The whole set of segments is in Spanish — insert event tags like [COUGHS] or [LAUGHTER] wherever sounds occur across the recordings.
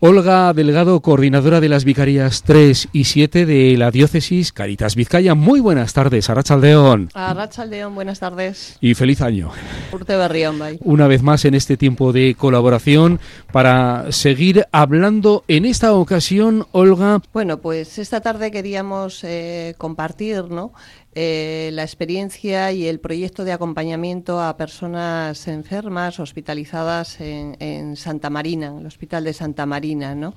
Olga Delgado, coordinadora de las Vicarías 3 y 7 de la Diócesis Caritas Vizcaya. Muy buenas tardes, Arrachaldeón. Arrachaldeón, buenas tardes. Y feliz año. Urte Berrión, Una vez más en este tiempo de colaboración para seguir hablando en esta ocasión, Olga. Bueno, pues esta tarde queríamos eh, compartir, ¿no? Eh, la experiencia y el proyecto de acompañamiento a personas enfermas hospitalizadas en, Santa Marina, en el Hospital de Santa Marina, ¿no?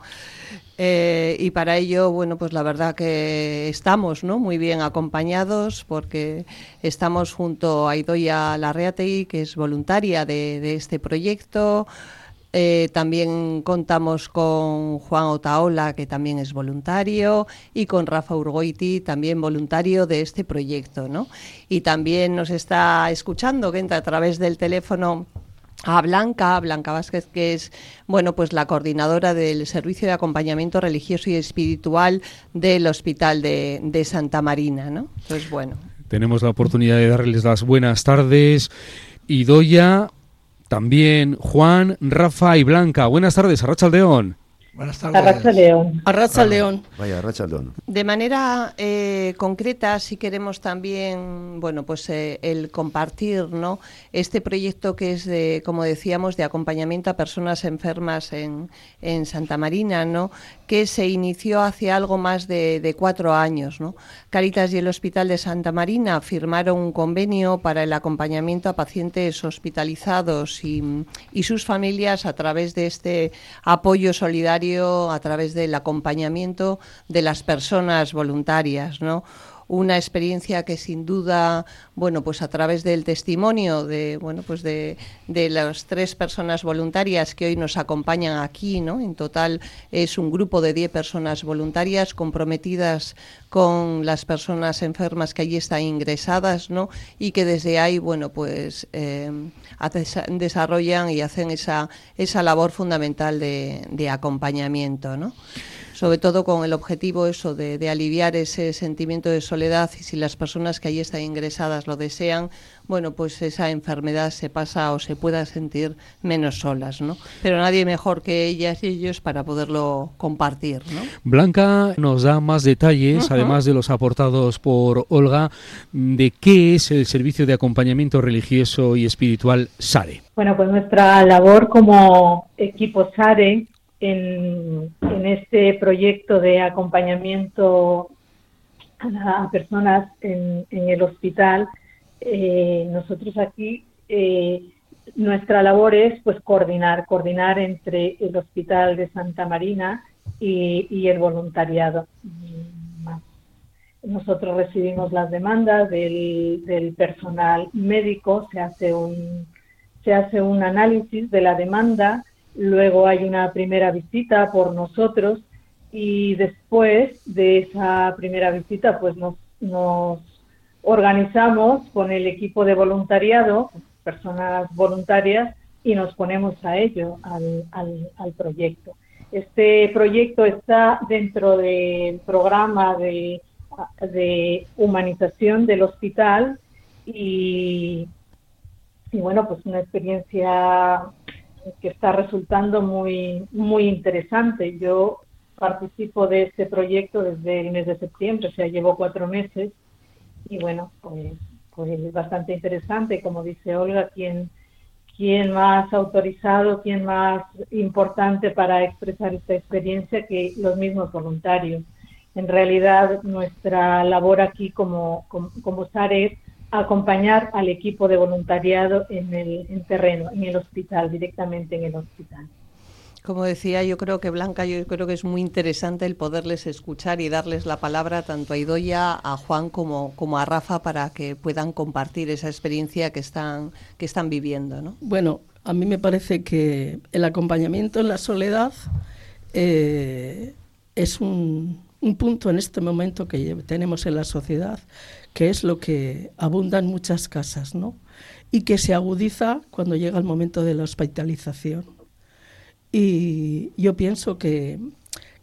Eh, y para ello, bueno, pues la verdad que estamos ¿no? muy bien acompañados porque estamos junto a Idoia Larreatei, que es voluntaria de este proyecto, eh, también contamos con Juan Otaola, que también es voluntario, y con Rafa Urgoiti, también voluntario de este proyecto. ¿no? Y también nos está escuchando, que entra a través del teléfono a Blanca, Blanca Vázquez, que es bueno, pues la coordinadora del Servicio de Acompañamiento Religioso y Espiritual del Hospital de, Santa Marina. ¿no? Entonces, bueno. Tenemos la oportunidad de darles las buenas tardes. Idoya, también Juan, Rafa y Blanca. Buenas tardes, Arrachaldeón. Buenas tardes. Arracha León. Arracha León. Vaya, Arracha León. De manera eh, concreta, si queremos también, bueno, pues eh, el compartir, ¿no? Este proyecto que es de, como decíamos, de acompañamiento a personas enfermas en, en Santa Marina, ¿no? Que se inició hace algo más de, de, cuatro años, ¿no? Caritas y el Hospital de Santa Marina firmaron un convenio para el acompañamiento a pacientes hospitalizados y, y sus familias a través de este apoyo solidario a través del acompañamiento de las personas voluntarias, ¿no? Una experiencia que sin duda, bueno, pues a través del testimonio de, bueno, pues de, de las tres personas voluntarias que hoy nos acompañan aquí, ¿no? En total es un grupo de diez personas voluntarias comprometidas con las personas enfermas que allí están ingresadas, ¿no? Y que desde ahí, bueno, pues eh, desarrollan y hacen esa, esa labor fundamental de, de acompañamiento, ¿no? Sobre todo con el objetivo eso de, aliviar ese sentimiento de soledad y si las personas que allí están ingresadas lo desean, bueno, pues esa enfermedad se pasa o se pueda sentir menos solas, ¿no? Pero nadie mejor que ellas y ellos para poderlo compartir, ¿no? Blanca nos da más detalles, además de los aportados por Olga, de qué es el servicio de acompañamiento religioso y espiritual SARE. Bueno, pues nuestra labor como equipo SARE en, este proyecto de acompañamiento a, personas en, el hospital, eh, nosotros aquí eh, nuestra labor es pues coordinar, coordinar entre el hospital de Santa Marina y, el voluntariado. Nosotros recibimos las demandas del, del, personal médico, se hace un se hace un análisis de la demanda luego hay una primera visita por nosotros y después de esa primera visita pues nos, organizamos con el equipo de voluntariado, personas voluntarias, y nos ponemos a ello, al, al, proyecto. Este proyecto está dentro del programa de, de humanización del hospital y, y bueno, pues una experiencia que está resultando muy, muy interesante. Yo participo de este proyecto desde el mes de septiembre, o sea, llevo cuatro meses y bueno, pues, pues es bastante interesante, como dice Olga, quién, quién más autorizado, quién más importante para expresar esta experiencia que los mismos voluntarios. En realidad, nuestra labor aquí como, como, como SARE acompañar al equipo de voluntariado en el terreno, en el hospital, directamente en el hospital. Como decía, yo creo que Blanca, yo creo que es muy interesante el poderles escuchar y darles la palabra tanto a Idoya, a Juan como, como a Rafa para que puedan compartir esa experiencia que están, que están viviendo. ¿no? Bueno, a mí me parece que el acompañamiento en la soledad eh, es un, un punto en este momento que tenemos en la sociedad que es lo que abunda en muchas casas, ¿no? Y que se agudiza cuando llega el momento de la hospitalización. Y yo pienso que,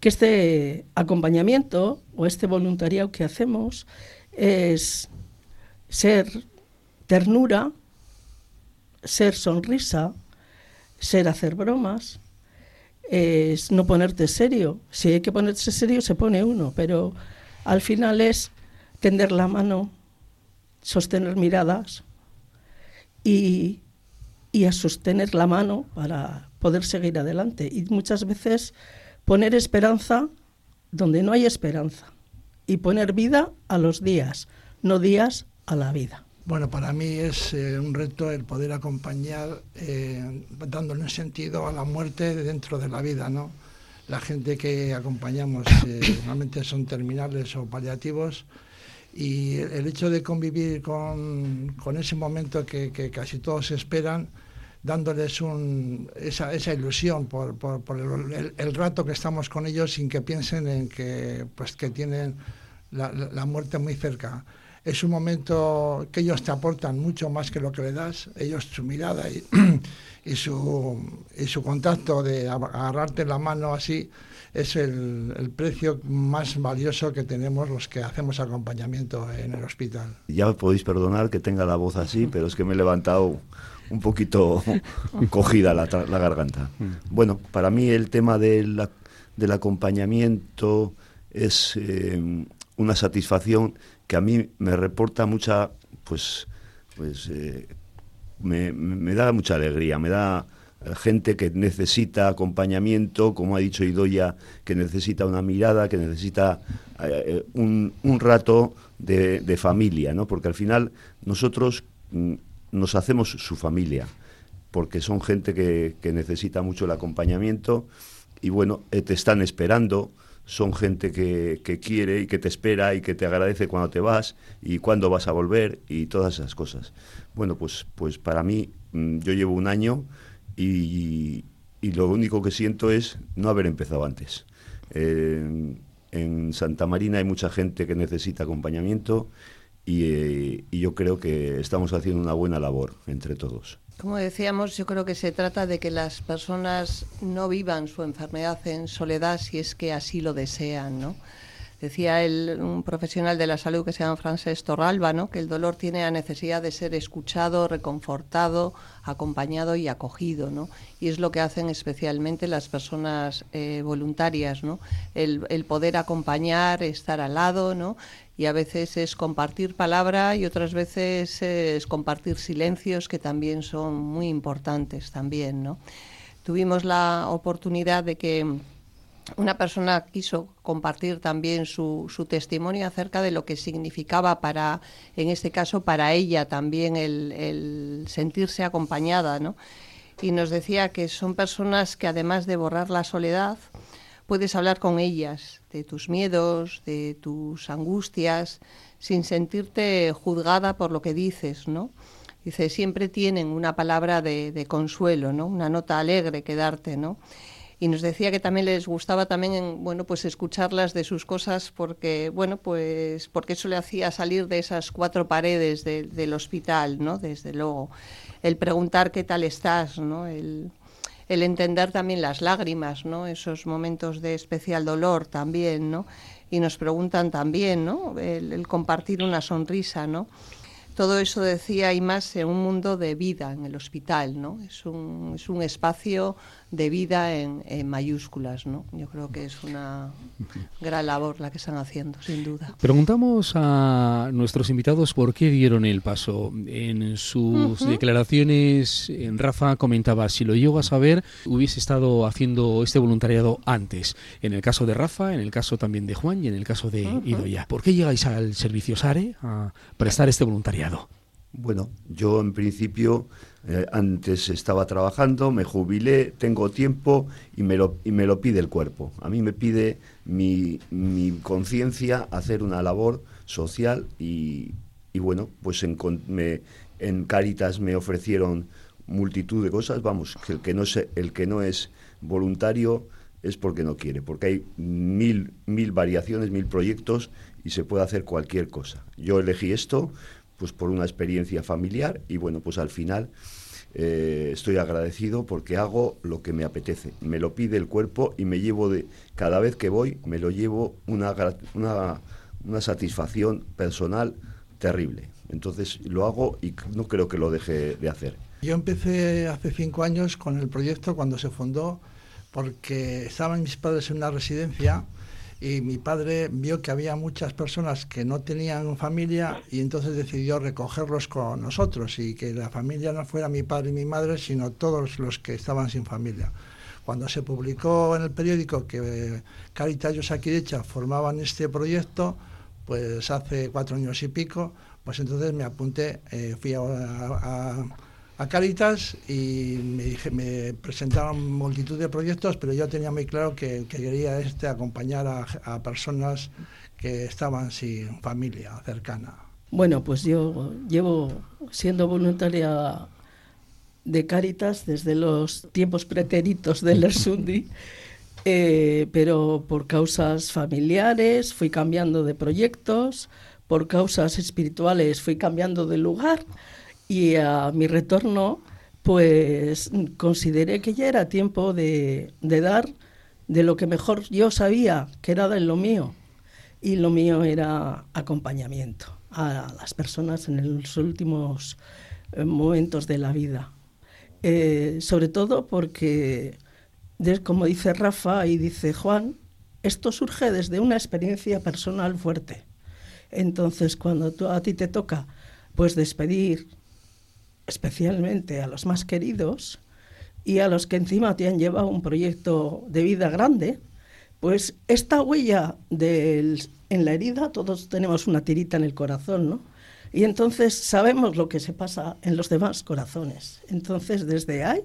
que este acompañamiento o este voluntariado que hacemos es ser ternura, ser sonrisa, ser hacer bromas, es no ponerte serio. Si hay que ponerse serio, se pone uno, pero al final es tender la mano, sostener miradas y, y a sostener la mano para poder seguir adelante. Y muchas veces poner esperanza donde no hay esperanza y poner vida a los días, no días a la vida. Bueno, para mí es eh, un reto el poder acompañar, eh, dándole un sentido a la muerte dentro de la vida, ¿no? La gente que acompañamos eh, [COUGHS] normalmente son terminales o paliativos y el hecho de convivir con, ese momento que, casi todos esperan, dándoles esa, esa, ilusión por, el, rato que estamos con ellos sin que piensen en que, pues, que tienen la muerte muy cerca es un momento que ellos te aportan mucho más que lo que le das. Ellos, su mirada y, [CLEARS THROAT] su, y su contacto de agarrarte la mano así, es el, precio más valioso que tenemos los que hacemos acompañamiento en el hospital. Ya podéis perdonar que tenga la voz así, pero es que me he levantado un poquito [LAUGHS] cogida la, garganta. Bueno, para mí el tema del, del acompañamiento es eh, una satisfacción que a mí me reporta mucha, pues, pues eh, me, da mucha alegría, me da gente que necesita acompañamiento, como ha dicho Idoya, que necesita una mirada, que necesita eh, un, un, rato de, de, familia, ¿no? Porque al final nosotros mm, nos hacemos su familia, porque son gente que, que necesita mucho el acompañamiento y bueno, eh, te están esperando, son gente que, quiere y que te espera y que te agradece cuando te vas y cuándo vas a volver y todas esas cosas. Bueno, pues, pues para mí, mm, yo llevo un año y, lo único que siento es no haber empezado antes. en Santa Marina hay mucha gente que necesita acompañamiento y, eh, y yo creo que estamos haciendo una buena labor entre todos. Como decíamos, yo creo que se trata de que las personas no vivan su enfermedad en soledad si es que así lo desean, ¿no? Decía el, un profesional de la salud que se llama Francés Torralba, ¿no? que el dolor tiene la necesidad de ser escuchado, reconfortado, acompañado y acogido, ¿no? Y es lo que hacen especialmente las personas eh, voluntarias, ¿no? El, el, poder acompañar, estar al lado, ¿no? Y a veces es compartir palabra y otras veces es compartir silencios que también son muy importantes también, ¿no? Tuvimos la oportunidad de que una persona quiso compartir también su, su, testimonio acerca de lo que significaba para, en este caso, para ella también el, sentirse acompañada, ¿no? Y nos decía que son personas que además de borrar la soledad, puedes hablar con ellas de tus miedos, de tus angustias, sin sentirte juzgada por lo que dices, ¿no? Dice, siempre tienen una palabra de, consuelo, ¿no? Una nota alegre que darte, ¿no? Y nos decía que también les gustaba también, bueno, pues escucharlas de sus cosas porque, bueno, pues porque eso le hacía salir de esas cuatro paredes del hospital, ¿no? Desde luego. El preguntar qué tal estás, ¿no? El, el entender también las lágrimas, ¿no? Esos momentos de especial dolor también, ¿no? Y nos preguntan también, ¿no? El, el compartir una sonrisa, ¿no? Todo eso decía y más en un mundo de vida en el hospital, ¿no? Es un, es un espacio de vida en, mayúsculas, ¿no? Yo creo que es una gran labor la que están haciendo, sin duda. Preguntamos a nuestros invitados por qué dieron el paso. En sus declaraciones, en Rafa comentaba, si lo llego a saber, hubiese estado haciendo este voluntariado antes. En el caso de Rafa, en el caso también de Juan y en el caso de Idoya. ¿Por qué llegáis al servicio SARE a prestar este voluntariado? Bueno, yo en principio eh, antes estaba trabajando, me jubilé, tengo tiempo y me, lo, y me lo pide el cuerpo. A mí me pide mi, mi conciencia hacer una labor social y, y bueno, pues en, me, en Cáritas me ofrecieron multitud de cosas, vamos, que el que no, es, el que no es voluntario es porque no quiere, porque hay mil, mil variaciones, mil proyectos y se puede hacer cualquier cosa. Yo elegí esto pues por una experiencia familiar y bueno, pues al final eh, estoy agradecido porque hago lo que me apetece. Me lo pide el cuerpo y me llevo de, cada vez que voy, me lo llevo una, una, una satisfacción personal terrible. Entonces lo hago y no creo que lo deje de hacer. Yo empecé hace cinco años con el proyecto cuando se fundó porque estaban mis padres en una residencia y mi padre vio que había muchas personas que no tenían familia y entonces decidió recogerlos con nosotros y que la familia no fuera mi padre y mi madre, sino todos los que estaban sin familia. Cuando se publicó en el periódico que Caritas y Osakidecha formaban este proyecto, pues hace cuatro años y pico, pues entonces me apunté, eh, fui a Caritas y me, dije, me presentaron multitud de proyectos, pero yo tenía muy claro que, quería este acompañar a, personas que estaban sin familia cercana. Bueno, pues yo llevo siendo voluntaria de Caritas desde los tiempos pretéritos del Ersundi, [LAUGHS] eh, pero por causas familiares fui cambiando de proyectos, por causas espirituales fui cambiando de lugar y a mi retorno, pues consideré que ya era tiempo de, dar de lo que mejor yo sabía, que era de lo mío. Y lo mío era acompañamiento a las personas en los últimos eh, momentos de la vida. Eh, sobre todo porque, como dice Rafa y dice Juan, esto surge desde una experiencia personal fuerte. Entonces, cuando a ti te toca pues despedir especialmente a los más queridos y a los que encima te han llevado un proyecto de vida grande, pues esta huella en la herida, todos tenemos una tirita en el corazón, ¿no? Y entonces sabemos lo que se pasa en los demás corazones. Entonces desde ahí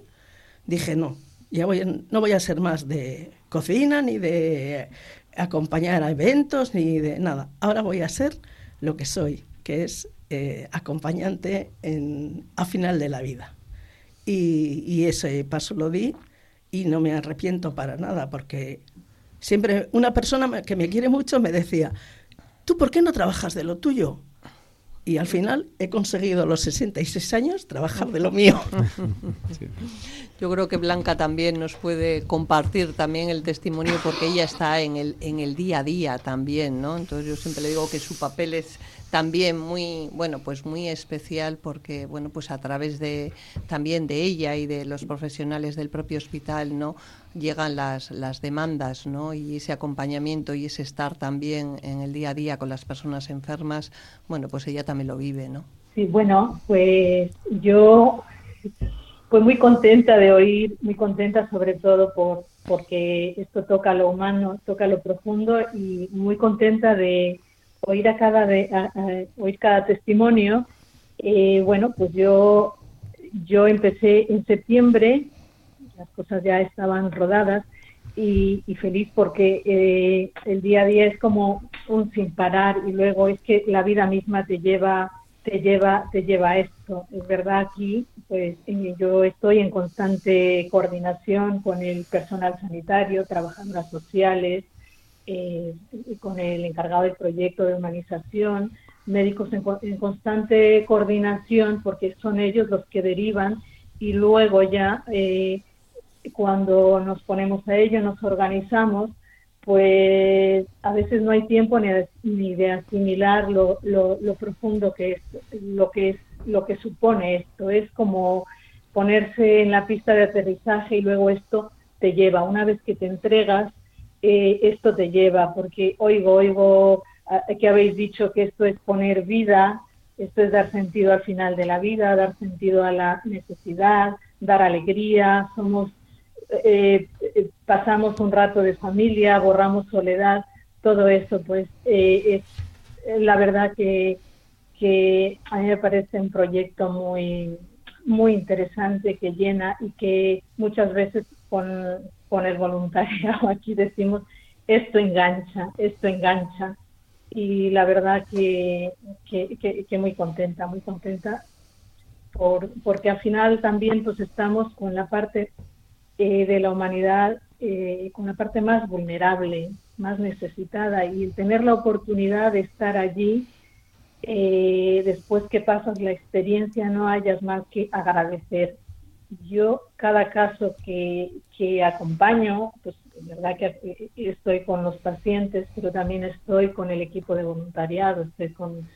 dije, no, ya voy, no voy a ser más de cocina, ni de acompañar a eventos, ni de nada. Ahora voy a ser lo que soy, que es eh, acompañante en, a final de la vida. Y, ese paso lo di y no me arrepiento para nada, porque siempre una persona que me quiere mucho me decía, ¿tú por qué no trabajas de lo tuyo? Y al final he conseguido a los 66 años trabajar de lo mío. [LAUGHS] Yo creo que Blanca también nos puede compartir también el testimonio porque ella está en el, en el día a día también, ¿no? Entonces yo siempre le digo que su papel es también muy bueno pues muy especial porque bueno pues a través de también de ella y de los profesionales del propio hospital no llegan las, las demandas no y ese acompañamiento y ese estar también en el día a día con las personas enfermas bueno pues ella también lo vive no sí bueno pues yo pues muy contenta de oír muy contenta sobre todo por porque esto toca lo humano toca lo profundo y muy contenta de oír a cada, de, oír cada testimonio, eh, bueno, pues yo, yo empecé en septiembre, las cosas ya estaban rodadas y, feliz porque eh, el día a día es como un sin parar y luego es que la vida misma te lleva te lleva te lleva a esto. Es verdad aquí pues yo estoy en constante coordinación con el personal sanitario trabajadoras sociales eh, con el encargado del proyecto de humanización, médicos en, constante coordinación, porque son ellos los que derivan y luego ya eh, cuando nos ponemos a ello, nos organizamos, pues a veces no hay tiempo ni, ni de asimilar lo, lo, lo, profundo que es lo que es lo que supone esto. Es como ponerse en la pista de aterrizaje y luego esto te lleva. Una vez que te entregas, eh, esto te lleva, porque oigo, oigo ah, que habéis dicho que esto es poner vida, esto es dar sentido al final de la vida, dar sentido a la necesidad, dar alegría, somos, eh, eh, pasamos un rato de familia, borramos soledad, todo eso, pues es la verdad que, que a mí me parece un proyecto muy, muy interesante que llena y que muchas veces con, con el voluntariado. [LAUGHS] Aquí decimos, esto engancha, esto engancha. Y la verdad que, que, muy contenta, muy contenta, por, porque al final también pues estamos con la parte eh, de la humanidad, eh, con la parte más vulnerable, más necesitada, y tener la oportunidad de estar allí, eh, después que pasas la experiencia, no hayas más que agradecer yo cada caso que, que acompaño, pues verdad que estoy con los pacientes, pero también estoy con el equipo de voluntariado, estoy con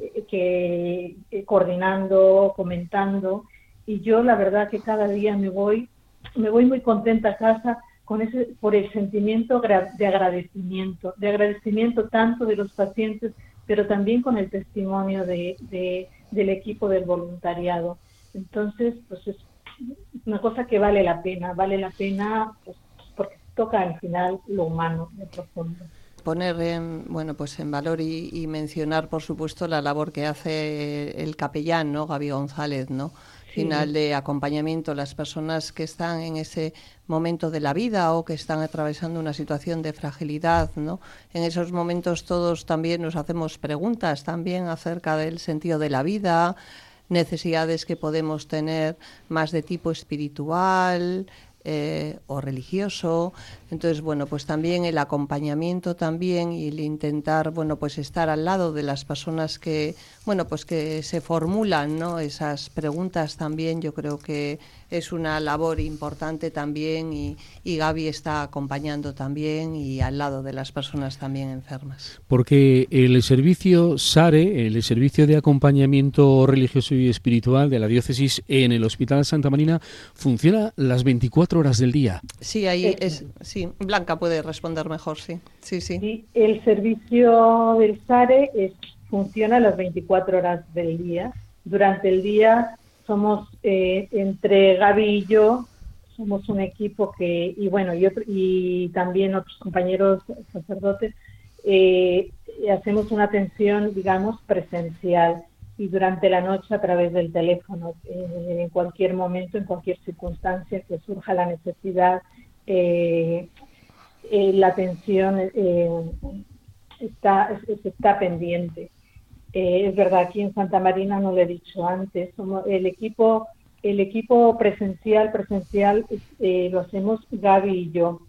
eh, que eh, coordinando, comentando y yo la verdad que cada día me voy me voy muy contenta a casa con ese, por el sentimiento de agradecimiento, de agradecimiento tanto de los pacientes, pero también con el testimonio de, del equipo del voluntariado. Entonces, pues es una cosa que vale la pena, vale la pena pues, porque toca al final lo humano de profundo poner en, bueno, pues en valor y, mencionar, por supuesto, la labor que hace el capellán, ¿no? Gaby González, ¿no? Final de acompañamiento las personas que están en ese momento de la vida o que están atravesando una situación de fragilidad, ¿no? En esos momentos todos también nos hacemos preguntas también acerca del sentido de la vida, necesidades que podemos tener más de tipo espiritual, eh, o religioso. Entonces, bueno, pues también el acompañamiento también y el intentar, bueno, pues estar al lado de las personas que, bueno, pues que se formulan, ¿no? Esas preguntas también, yo creo que es una labor importante también y, y Gaby está acompañando también y al lado de las personas también enfermas. Porque el servicio SARE, el servicio de acompañamiento religioso y espiritual de la diócesis en el Hospital Santa Marina, funciona las 24 horas del día. Sí, ahí es, sí, Blanca puede responder mejor, sí, sí, sí. el servicio del SARE es, funciona las 24 horas del día. Durante el día somos eh, entre Gaby y yo, somos un equipo que, y bueno, y, y también otros compañeros sacerdotes, eh, hacemos una atención, digamos, presencial y durante la noche a través del teléfono, eh, en cualquier momento, en cualquier circunstancia que surja la necesidad, la atención está, está pendiente. Eh, es verdad, aquí en Santa Marina no lo he dicho antes, somos el equipo, el equipo presencial, presencial eh, lo hacemos Gaby y yo.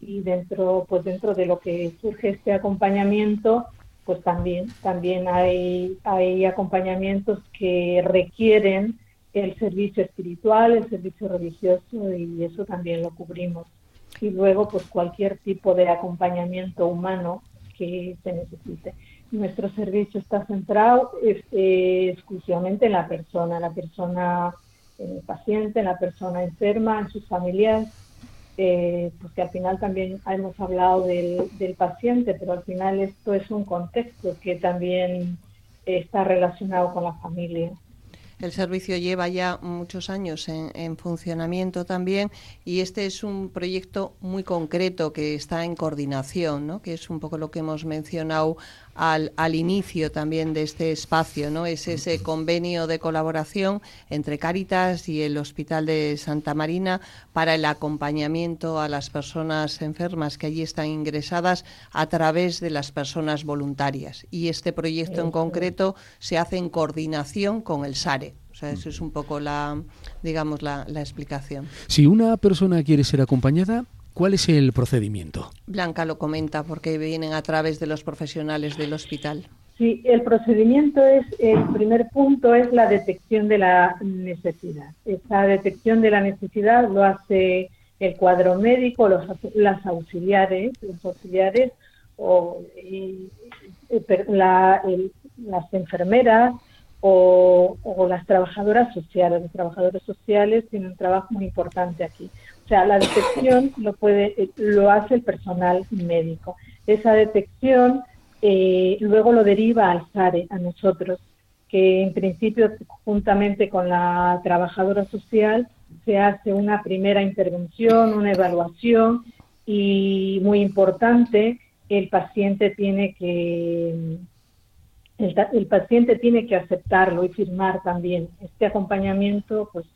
Y dentro, pues dentro de lo que surge este acompañamiento, pues también, también hay, hay acompañamientos que requieren el servicio espiritual, el servicio religioso y eso también lo cubrimos. Y luego, pues cualquier tipo de acompañamiento humano que se necesite nuestro servicio está centrado eh, exclusivamente en la persona, la persona en el paciente, en la persona enferma, en sus familiares, eh, porque al final también hemos hablado del, paciente, pero al final esto es un contexto que también está relacionado con la familia. El servicio lleva ya muchos años en, funcionamiento también y este es un proyecto muy concreto que está en coordinación, ¿no? que es un poco lo que hemos mencionado al, al, inicio también de este espacio, ¿no? Es ese convenio de colaboración entre Cáritas y el Hospital de Santa Marina para el acompañamiento a las personas enfermas que allí están ingresadas a través de las personas voluntarias. Y este proyecto en concreto se hace en coordinación con el SARE. O sea, eso es un poco la, digamos, la, la explicación. Si una persona quiere ser acompañada, ¿Cuál es el procedimiento? Blanca lo comenta porque vienen a través de los profesionales del hospital. Sí, el procedimiento es, el primer punto es la detección de la necesidad. Esa detección de la necesidad lo hace el cuadro médico, los, las auxiliares, los auxiliares o las enfermeras o, o, las trabajadoras sociales. Los trabajadores sociales tienen un trabajo muy importante aquí. O sea, la detección [COUGHS] lo, puede, lo hace el personal médico. Esa detección eh, luego lo deriva al SARE, a nosotros, que en principio, juntamente con la trabajadora social, se hace una primera intervención, una evaluación y, muy importante, el paciente tiene que el, el, paciente tiene que aceptarlo y firmar también. Este acompañamiento, pues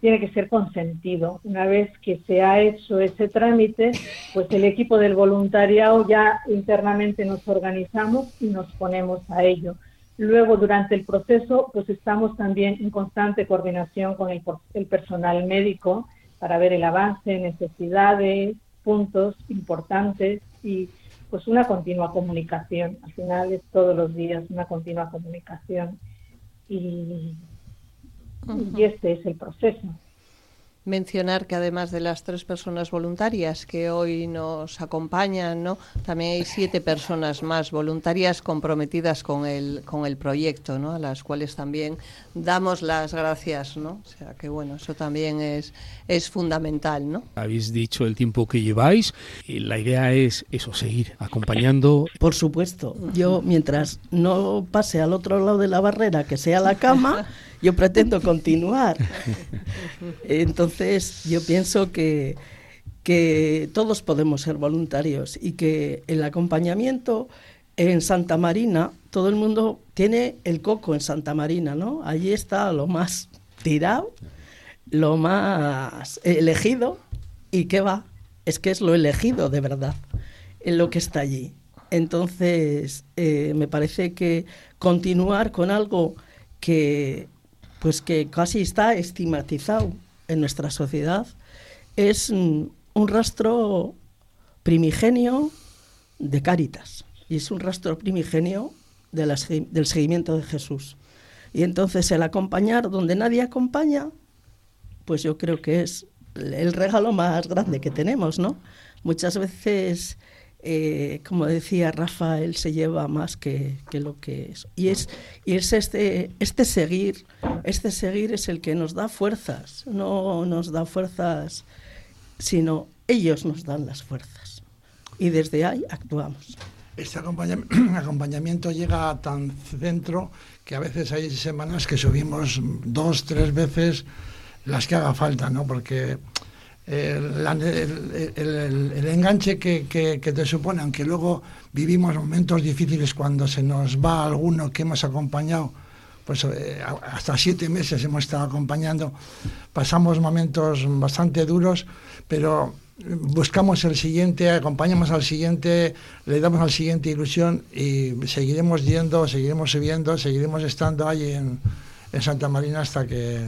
tiene que ser consentido. Una vez que se ha hecho ese trámite, pues el equipo del voluntariado ya internamente nos organizamos y nos ponemos a ello. Luego, durante el proceso, pues estamos también en constante coordinación con el, el personal médico para ver el avance, necesidades, puntos importantes y pues una continua comunicación. Al final es todos los días una continua comunicación y y este es el proceso. mencionar que además de las tres personas voluntarias que hoy nos acompañan, ¿no? también hay siete personas más voluntarias comprometidas con el, con el proyecto, ¿no? a las cuales también damos las gracias. ¿no? O sea que bueno, eso también es, es fundamental. ¿no? Habéis dicho el tiempo que lleváis y la idea es eso, seguir acompañando. Por supuesto, yo mientras no pase al otro lado de la barrera, que sea la cama, [LAUGHS] yo pretendo continuar. Entonces, yo pienso que, que todos podemos ser voluntarios y que el acompañamiento en Santa Marina, todo el mundo tiene el coco en Santa Marina, ¿no? Allí está lo más tirado, lo más elegido, y qué va, es que es lo elegido de verdad, en lo que está allí. Entonces, eh, me parece que continuar con algo que pues que casi está estigmatizado en nuestra sociedad, es mm, un rastro primigenio de Cáritas y es un rastro primigenio del seguimiento de Jesús. Y entonces el acompañar donde nadie acompaña, pues yo creo que es el regalo más grande que tenemos, ¿no? Muchas veces eh, como decía Rafa, él se lleva más que, lo que es. Y es, y es este, este seguir, este seguir es el que nos da fuerzas, no nos da fuerzas, sino ellos nos dan las fuerzas. Y desde ahí actuamos. Este [CLEARS THROAT] acompañamiento llega a tan centro que a veces hay semanas que subimos dos, tres veces las que haga falta, ¿no? Porque el, enganche que, te supone, aunque luego vivimos momentos difíciles cuando se nos va alguno que hemos acompañado, pues eh, hasta siete meses hemos estado acompañando, pasamos momentos bastante duros, pero buscamos el siguiente, acompañamos al siguiente, le damos al siguiente ilusión y seguiremos yendo, seguiremos subiendo, seguiremos estando ahí en en Santa Marina hasta que,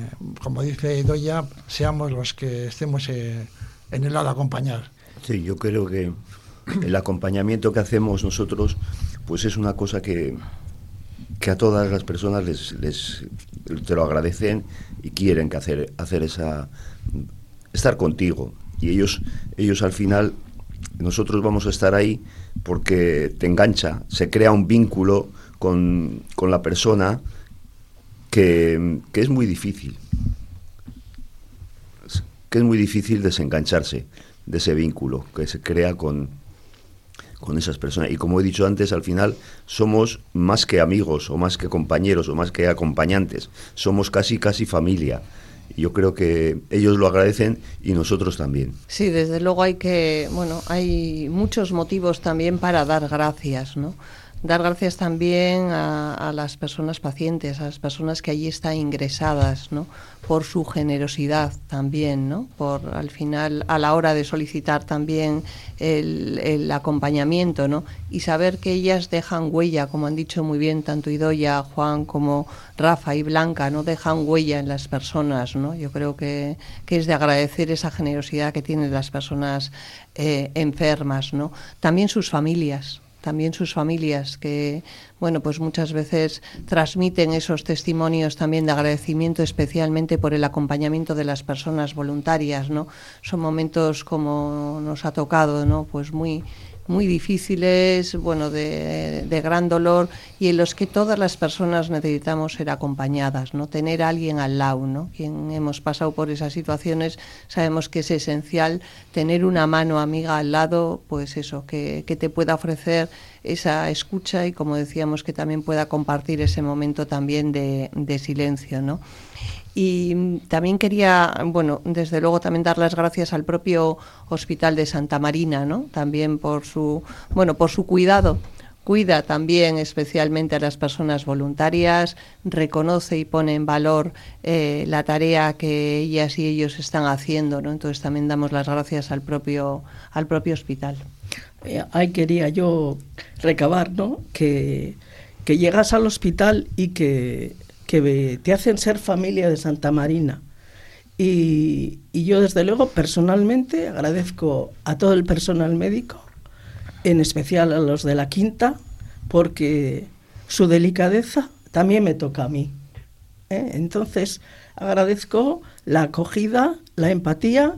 como dice Doya, seamos los que estemos eh, en el lado a acompañar. Sí, yo creo que el acompañamiento que hacemos nosotros, pues es una cosa que, que a todas las personas les, les te lo agradecen y quieren que hacer, hacer esa estar contigo. Y ellos, ellos al final, nosotros vamos a estar ahí porque te engancha, se crea un vínculo con, con la persona que, es muy difícil, que es muy difícil desengancharse de ese vínculo que se crea con, con esas personas. Y como he dicho antes, al final somos más que amigos o más que compañeros o más que acompañantes, somos casi, casi familia. Yo creo que ellos lo agradecen y nosotros también. Sí, desde luego hay que, bueno, hay muchos motivos también para dar gracias, ¿no? Dar gracias también a, las personas pacientes, a las personas que allí están ingresadas, ¿no? Por su generosidad también, ¿no? Por al final, a la hora de solicitar también el, acompañamiento, ¿no? Y saber que ellas dejan huella, como han dicho muy bien tanto Idoya, Juan como Rafa y Blanca, ¿no? Dejan huella en las personas, ¿no? Yo creo que, es de agradecer esa generosidad que tienen las personas eh, enfermas, ¿no? También sus familias, también sus familias que bueno pues muchas veces transmiten esos testimonios también de agradecimiento especialmente por el acompañamiento de las personas voluntarias no son momentos como nos ha tocado no pues muy muy difíciles, bueno, de, gran dolor y en los que todas las personas necesitamos ser acompañadas, ¿no? Tener a alguien al lado, ¿no? Quien hemos pasado por esas situaciones sabemos que es esencial tener una mano amiga al lado, pues eso, que, que te pueda ofrecer esa escucha y como decíamos que también pueda compartir ese momento también de, de silencio, ¿no? Y también quería, bueno, desde luego también dar las gracias al propio Hospital de Santa Marina, ¿no? También por su, bueno, por su cuidado. Cuida también especialmente a las personas voluntarias, reconoce y pone en valor eh, la tarea que ellas y ellos están haciendo, ¿no? Entonces también damos las gracias al propio, al propio hospital. Eh, ahí quería yo recabar, ¿no? Que, que llegas al hospital y que que te hacen ser familia de Santa Marina. Y, yo desde luego personalmente agradezco a todo el personal médico, en especial a los de la quinta, porque su delicadeza también me toca a mí. ¿eh? Entonces agradezco la acogida la empatía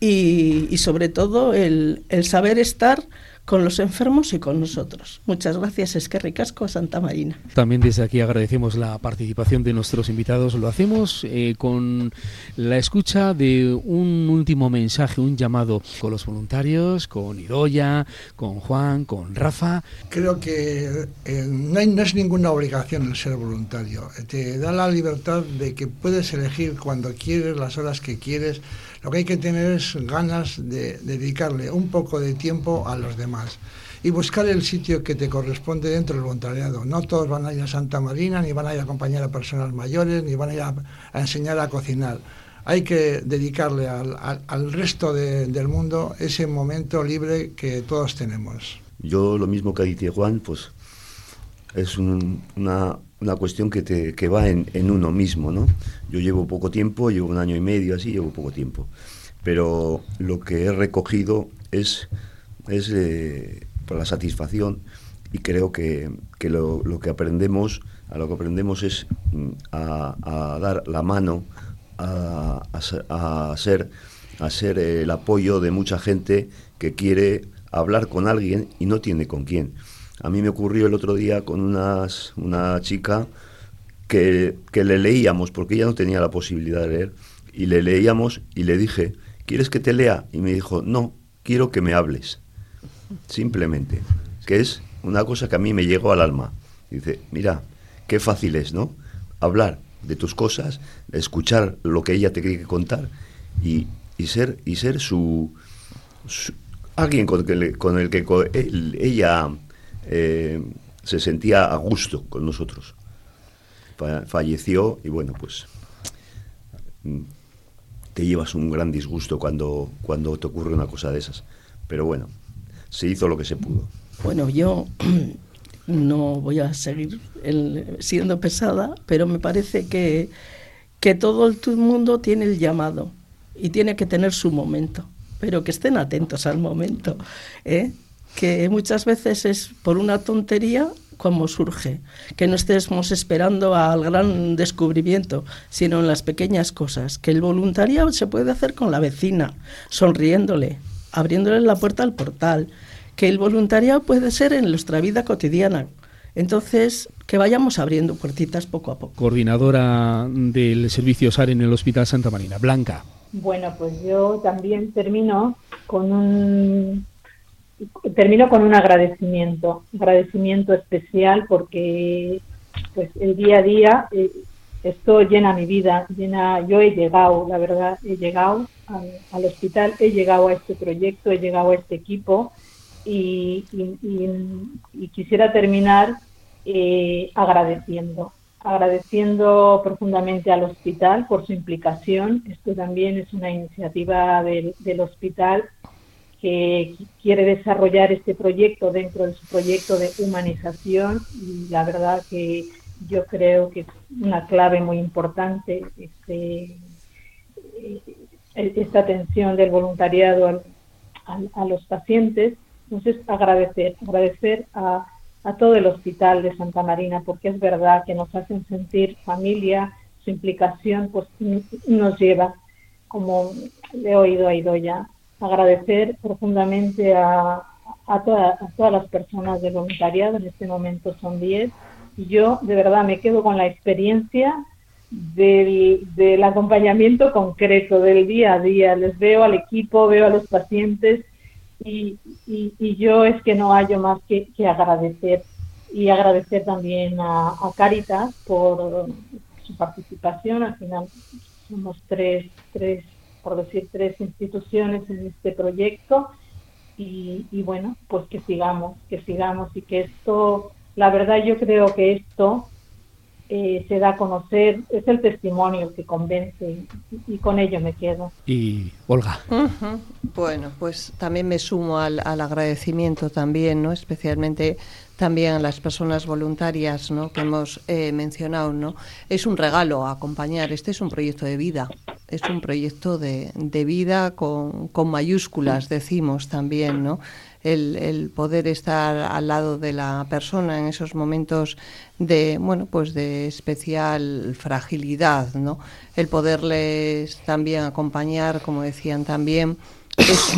y, sobre todo el, el saber estar con los enfermos y con nosotros. Muchas gracias, es que ricasco Santa Marina. También desde aquí agradecemos la participación de nuestros invitados. Lo hacemos eh, con la escucha de un último mensaje, un llamado con los voluntarios, con Idoya, con Juan, con Rafa. Creo que eh, no, no es ninguna obligación el ser voluntario. Te da la libertad de que puedes elegir cuando quieres, las horas que quieres lo que hay que tener es ganas de dedicarle un poco de tiempo a los demás y buscar el sitio que te corresponde dentro del voluntariado. No todos van a ir a Santa Marina, ni van a ir a acompañar a personas mayores, ni van a ir a, enseñar a cocinar. Hay que dedicarle al, resto del mundo ese momento libre que todos tenemos. Yo lo mismo que dice Juan, pues es una, una cuestión que, te, que va en, en, uno mismo, ¿no? Yo llevo poco tiempo, llevo un año y medio así, llevo poco tiempo, pero lo que he recogido es, es eh, la satisfacción y creo que, que lo, lo, que aprendemos, a lo que aprendemos es mm, a, a dar la mano, a, a, a ser el apoyo de mucha gente que quiere hablar con alguien y no tiene con quién. A mí me ocurrió el otro día con unas, una chica que, que, le leíamos, porque ella no tenía la posibilidad de leer, y le leíamos y le dije, ¿quieres que te lea? Y me dijo, no, quiero que me hables, simplemente, que es una cosa que a mí me llegó al alma. Dice, mira, qué fácil es, ¿no? Hablar de tus cosas, escuchar lo que ella te quiere contar y, y ser, y ser su, alguien con, que, con el que ella eh, se sentía a gusto con nosotros. Falleció y bueno, pues mm, te llevas un gran disgusto cuando, cuando te ocurre una cosa de esas. Pero bueno, se hizo lo que se pudo. Bueno, yo [CLEARS THROAT] no voy a seguir siendo pesada, pero me parece que, que todo el mundo tiene el llamado y tiene que tener su momento, pero que estén atentos al momento. ¿eh? Que muchas veces es por una tontería como surge, que no estemos esperando al gran descubrimiento, sino en las pequeñas cosas, que el voluntariado se puede hacer con la vecina, sonriéndole, abriéndole la puerta al portal, que el voluntariado puede ser en nuestra vida cotidiana. Entonces, que vayamos abriendo puertitas poco a poco. Coordinadora del servicio SAR en el Hospital Santa Marina, Blanca. Bueno, pues yo también termino con un termino con un agradecimiento, agradecimiento especial porque pues el día a día eh, esto llena mi vida, llena, yo he llegado, la verdad, he llegado al, hospital, he llegado a este proyecto, he llegado a este equipo y, quisiera terminar eh, agradeciendo, agradeciendo profundamente al hospital por su implicación. Esto también es una iniciativa del, del hospital que quiere desarrollar este proyecto dentro de su proyecto de humanización y la verdad que yo creo que es una clave muy importante este, eh, esta atención del voluntariado a los pacientes. Entonces, agradecer, agradecer a, a todo el hospital de Santa Marina, porque es verdad que nos hacen sentir familia, su implicación pues nos lleva, como he oído a Idoya, agradecer profundamente a, a, todas las personas de voluntariado, en este momento son 10, y yo de verdad me quedo con la experiencia del, del, acompañamiento concreto, del día a día. Les veo al equipo, veo a los pacientes y, y, yo es que no hallo más que, que agradecer. Y agradecer también a, a, Caritas por su participación. Al final somos tres, tres por decir, tres instituciones en este proyecto y, bueno, pues que sigamos, que sigamos y que esto, la verdad yo creo que esto eh, se da a conocer, es el testimonio que convence y, con ello me quedo. Y Olga. Bueno, pues también me sumo al, al agradecimiento también, ¿no? Especialmente también a las personas voluntarias ¿no? que hemos eh, mencionado. ¿no? Es un regalo acompañar, este es un proyecto de vida, es un proyecto de, de vida con, con, mayúsculas, decimos también. ¿no? el, poder estar al lado de la persona en esos momentos de bueno pues de especial fragilidad no el poderles también acompañar como decían también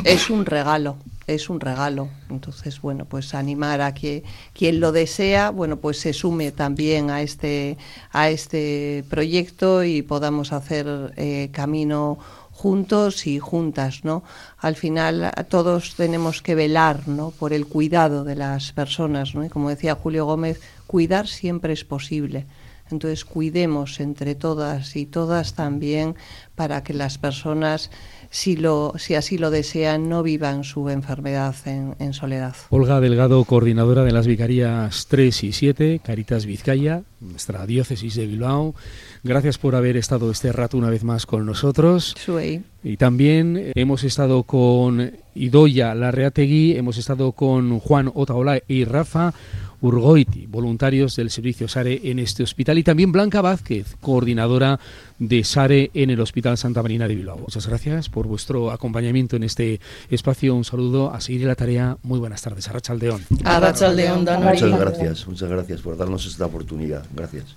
es, un regalo es un regalo entonces bueno pues animar a que quien lo desea bueno pues se sume también a este a este proyecto y podamos hacer eh, camino juntos y juntas, ¿no? Al final todos tenemos que velar, ¿no? Por el cuidado de las personas, ¿no? Y como decía Julio Gómez, cuidar siempre es posible. Entonces cuidemos entre todas y todas también para que las personas si, lo, si así lo desean, no vivan su enfermedad en, soledad. Olga Delgado, coordinadora de las Vicarías 3 y 7, Caritas Vizcaya, nuestra diócesis de Bilbao. Gracias por haber estado este rato una vez más con nosotros. Y también hemos estado con Idoya Larreategui, hemos estado con Juan Otaola y Rafa Urgoiti, voluntarios del servicio SARE en este hospital, y también Blanca Vázquez, coordinadora de SARE en el Hospital Santa Marina de Bilbao. Muchas gracias por vuestro acompañamiento en este espacio. Un saludo, a seguir la tarea. Muy buenas tardes. Arrachaldeón. Arrachaldeón, Muchas gracias, muchas gracias por darnos esta oportunidad. Gracias.